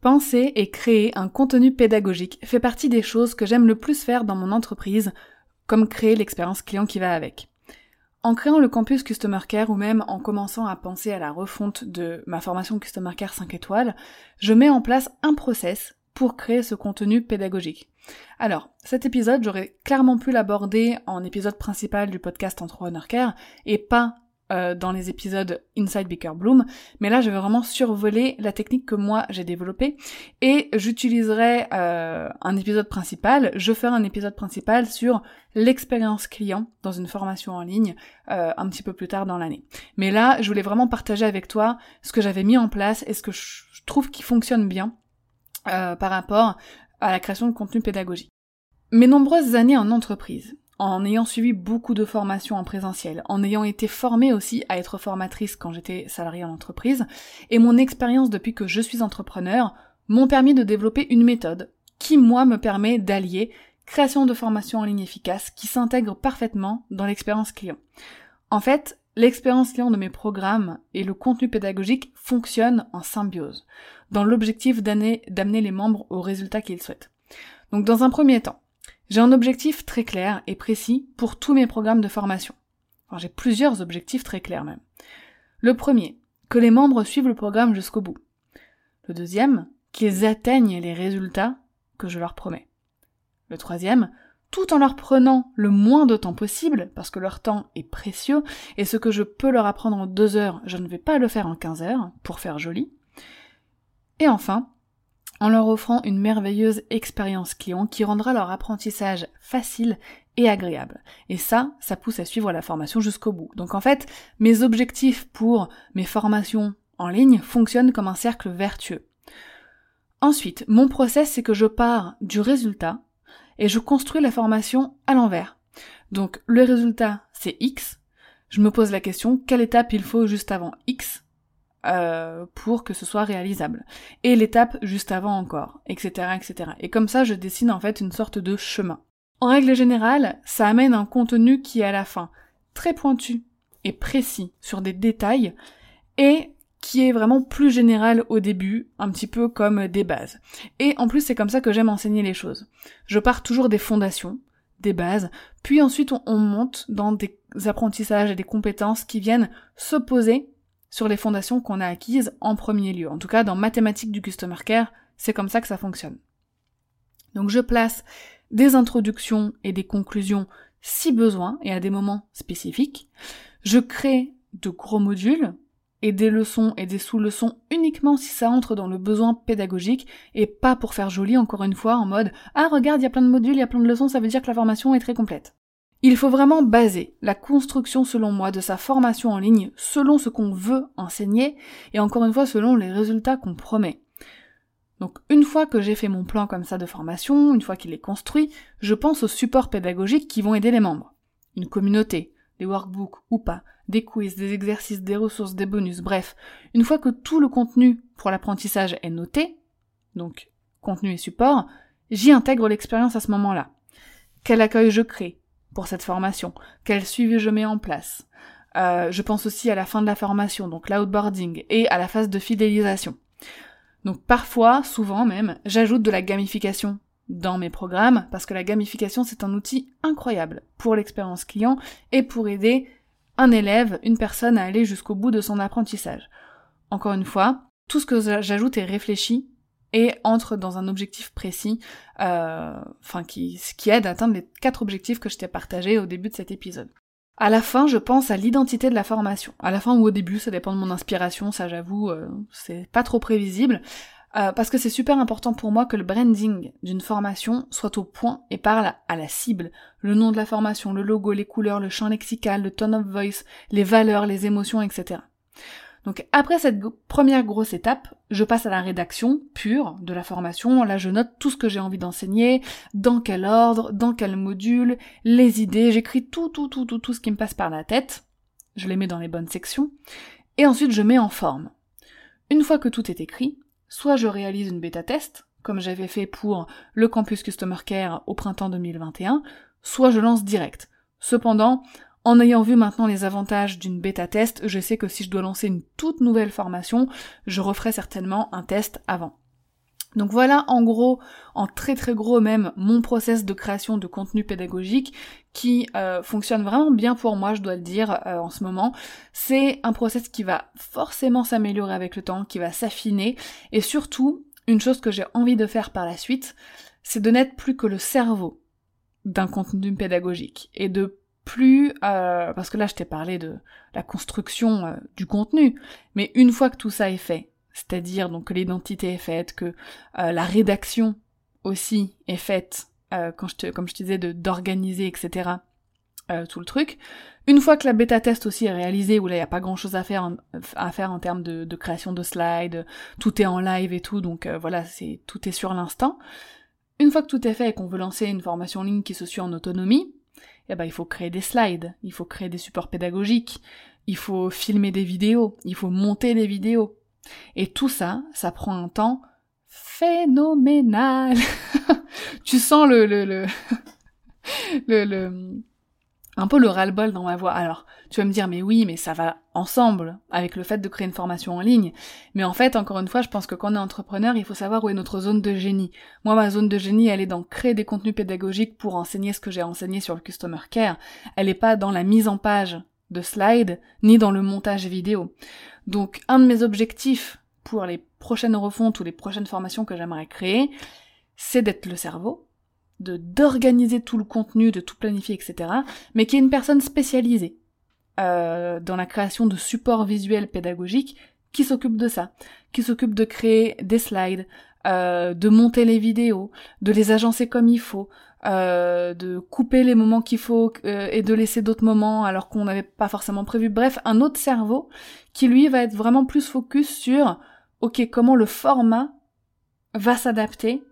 Penser et créer un contenu pédagogique fait partie des choses que j'aime le plus faire dans mon entreprise, comme créer l'expérience client qui va avec. En créant le campus Customer Care ou même en commençant à penser à la refonte de ma formation Customer Care 5 étoiles, je mets en place un process pour créer ce contenu pédagogique. Alors, cet épisode, j'aurais clairement pu l'aborder en épisode principal du podcast Entrepreneur Care et pas euh, dans les épisodes Inside Baker Bloom, mais là je vais vraiment survoler la technique que moi j'ai développée et j'utiliserai euh, un épisode principal, je ferai un épisode principal sur l'expérience client dans une formation en ligne euh, un petit peu plus tard dans l'année. Mais là je voulais vraiment partager avec toi ce que j'avais mis en place et ce que je trouve qui fonctionne bien par rapport à la création de contenu pédagogique. Mes nombreuses années en entreprise, en ayant suivi beaucoup de formations en présentiel, en ayant été formée aussi à être formatrice quand j'étais salariée en entreprise, et mon expérience depuis que je suis entrepreneur m'ont permis de développer une méthode qui, moi, me permet d'allier création de formations en ligne efficace qui s'intègre parfaitement dans l'expérience client. En fait, l'expérience client de mes programmes et le contenu pédagogique fonctionnent en symbiose, dans l'objectif d'amener les membres aux résultats qu'ils souhaitent. Donc dans un premier temps, j'ai un objectif très clair et précis pour tous mes programmes de formation. J'ai plusieurs objectifs très clairs même. Le premier, que les membres suivent le programme jusqu'au bout. Le deuxième, qu'ils atteignent les résultats que je leur promets. Le troisième, tout en leur prenant le moins de temps possible, parce que leur temps est précieux, et ce que je peux leur apprendre en deux heures, je ne vais pas le faire en quinze heures, pour faire joli. Et enfin, en leur offrant une merveilleuse expérience client qui rendra leur apprentissage facile et agréable. Et ça, ça pousse à suivre la formation jusqu'au bout. Donc en fait, mes objectifs pour mes formations en ligne fonctionnent comme un cercle vertueux. Ensuite, mon process, c'est que je pars du résultat et je construis la formation à l'envers. Donc le résultat, c'est X. Je me pose la question, quelle étape il faut juste avant X? Euh, pour que ce soit réalisable. Et l'étape juste avant encore, etc., etc. Et comme ça, je dessine en fait une sorte de chemin. En règle générale, ça amène un contenu qui est à la fin très pointu et précis sur des détails et qui est vraiment plus général au début, un petit peu comme des bases. Et en plus, c'est comme ça que j'aime enseigner les choses. Je pars toujours des fondations, des bases, puis ensuite on, on monte dans des apprentissages et des compétences qui viennent s'opposer sur les fondations qu'on a acquises en premier lieu. En tout cas, dans mathématiques du customer care, c'est comme ça que ça fonctionne. Donc je place des introductions et des conclusions si besoin et à des moments spécifiques. Je crée de gros modules et des leçons et des sous-leçons uniquement si ça entre dans le besoin pédagogique et pas pour faire joli encore une fois en mode ah regarde il y a plein de modules, il y a plein de leçons, ça veut dire que la formation est très complète. Il faut vraiment baser la construction, selon moi, de sa formation en ligne selon ce qu'on veut enseigner et encore une fois selon les résultats qu'on promet. Donc une fois que j'ai fait mon plan comme ça de formation, une fois qu'il est construit, je pense aux supports pédagogiques qui vont aider les membres. Une communauté, des workbooks ou pas, des quiz, des exercices, des ressources, des bonus, bref. Une fois que tout le contenu pour l'apprentissage est noté, donc contenu et support, j'y intègre l'expérience à ce moment-là. Quel accueil je crée? Cette formation, quel suivi je mets en place? Euh, je pense aussi à la fin de la formation, donc l'outboarding, et à la phase de fidélisation. Donc parfois, souvent même, j'ajoute de la gamification dans mes programmes, parce que la gamification c'est un outil incroyable pour l'expérience client et pour aider un élève, une personne à aller jusqu'au bout de son apprentissage. Encore une fois, tout ce que j'ajoute est réfléchi et entre dans un objectif précis, euh, qui, qui aide à atteindre les quatre objectifs que je t'ai partagés au début de cet épisode. À la fin, je pense à l'identité de la formation. À la fin ou au début, ça dépend de mon inspiration, ça j'avoue, euh, c'est pas trop prévisible. Euh, parce que c'est super important pour moi que le branding d'une formation soit au point et parle à la cible. Le nom de la formation, le logo, les couleurs, le champ lexical, le tone of voice, les valeurs, les émotions, etc. Donc après cette première grosse étape, je passe à la rédaction pure de la formation. Là, je note tout ce que j'ai envie d'enseigner, dans quel ordre, dans quel module, les idées. J'écris tout, tout, tout, tout, tout ce qui me passe par la tête. Je les mets dans les bonnes sections. Et ensuite, je mets en forme. Une fois que tout est écrit, soit je réalise une bêta test, comme j'avais fait pour le campus Customer Care au printemps 2021, soit je lance direct. Cependant, en ayant vu maintenant les avantages d'une bêta test, je sais que si je dois lancer une toute nouvelle formation, je referai certainement un test avant. Donc voilà en gros, en très très gros même, mon process de création de contenu pédagogique qui euh, fonctionne vraiment bien pour moi, je dois le dire euh, en ce moment. C'est un process qui va forcément s'améliorer avec le temps, qui va s'affiner, et surtout, une chose que j'ai envie de faire par la suite, c'est de n'être plus que le cerveau d'un contenu pédagogique et de plus euh, parce que là je t'ai parlé de la construction euh, du contenu, mais une fois que tout ça est fait, c'est-à-dire donc que l'identité est faite, que euh, la rédaction aussi est faite, quand comme je te disais, d'organiser, etc. tout le truc. Une fois que la bêta test aussi est réalisée, où là il n'y a pas grand chose à faire en, à faire en termes de, de, création de slides, tout est en live et tout, donc voilà, c'est tout est sur l'instant. Une fois que tout est fait et qu'on veut lancer une formation en ligne qui se suit en autonomie, eh ben, il faut créer des slides, il faut créer des supports pédagogiques, il faut filmer des vidéos, il faut monter des vidéos. Et tout ça, ça prend un temps phénoménal. tu sens le, le, le, le, le un peu le ras-le-bol dans ma voix. Alors, tu vas me dire, mais oui, mais ça va ensemble avec le fait de créer une formation en ligne. Mais en fait, encore une fois, je pense que quand on est entrepreneur, il faut savoir où est notre zone de génie. Moi, ma zone de génie, elle est dans créer des contenus pédagogiques pour enseigner ce que j'ai enseigné sur le Customer Care. Elle n'est pas dans la mise en page de slides, ni dans le montage vidéo. Donc, un de mes objectifs pour les prochaines refontes ou les prochaines formations que j'aimerais créer, c'est d'être le cerveau, de d'organiser tout le contenu, de tout planifier, etc. Mais qui est une personne spécialisée euh, dans la création de supports visuels pédagogiques qui s'occupe de ça, qui s'occupe de créer des slides, euh, de monter les vidéos, de les agencer comme il faut, euh, de couper les moments qu'il faut euh, et de laisser d'autres moments alors qu'on n'avait pas forcément prévu. Bref, un autre cerveau qui lui va être vraiment plus focus sur ok comment le format va s'adapter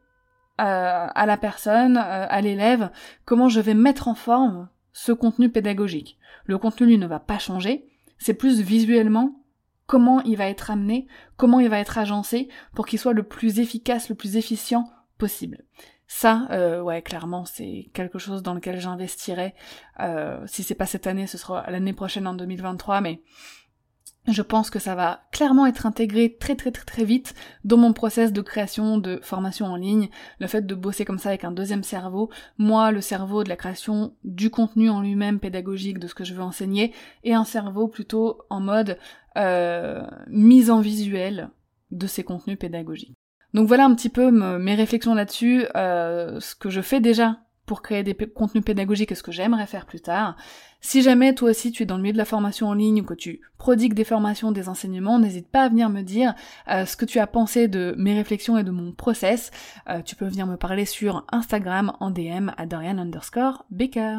à la personne, euh, à l'élève, comment je vais mettre en forme ce contenu pédagogique. Le contenu lui ne va pas changer, c'est plus visuellement comment il va être amené, comment il va être agencé pour qu'il soit le plus efficace, le plus efficient possible. Ça, euh, ouais, clairement, c'est quelque chose dans lequel j'investirai. Euh, si c'est pas cette année, ce sera l'année prochaine en 2023, mais je pense que ça va clairement être intégré très très très très vite dans mon process de création de formation en ligne. Le fait de bosser comme ça avec un deuxième cerveau, moi le cerveau de la création du contenu en lui-même pédagogique de ce que je veux enseigner, et un cerveau plutôt en mode euh, mise en visuel de ces contenus pédagogiques. Donc voilà un petit peu mes réflexions là-dessus, euh, ce que je fais déjà pour créer des contenus pédagogiques et ce que j'aimerais faire plus tard. Si jamais toi aussi tu es dans le milieu de la formation en ligne ou que tu prodigues des formations, des enseignements, n'hésite pas à venir me dire euh, ce que tu as pensé de mes réflexions et de mon process. Euh, tu peux venir me parler sur Instagram en DM à Dorian underscore Baker.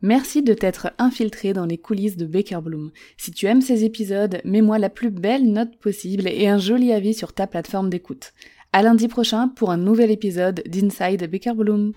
Merci de t'être infiltré dans les coulisses de Baker Bloom. Si tu aimes ces épisodes, mets-moi la plus belle note possible et un joli avis sur ta plateforme d'écoute. À lundi prochain pour un nouvel épisode d'Inside Baker Bloom.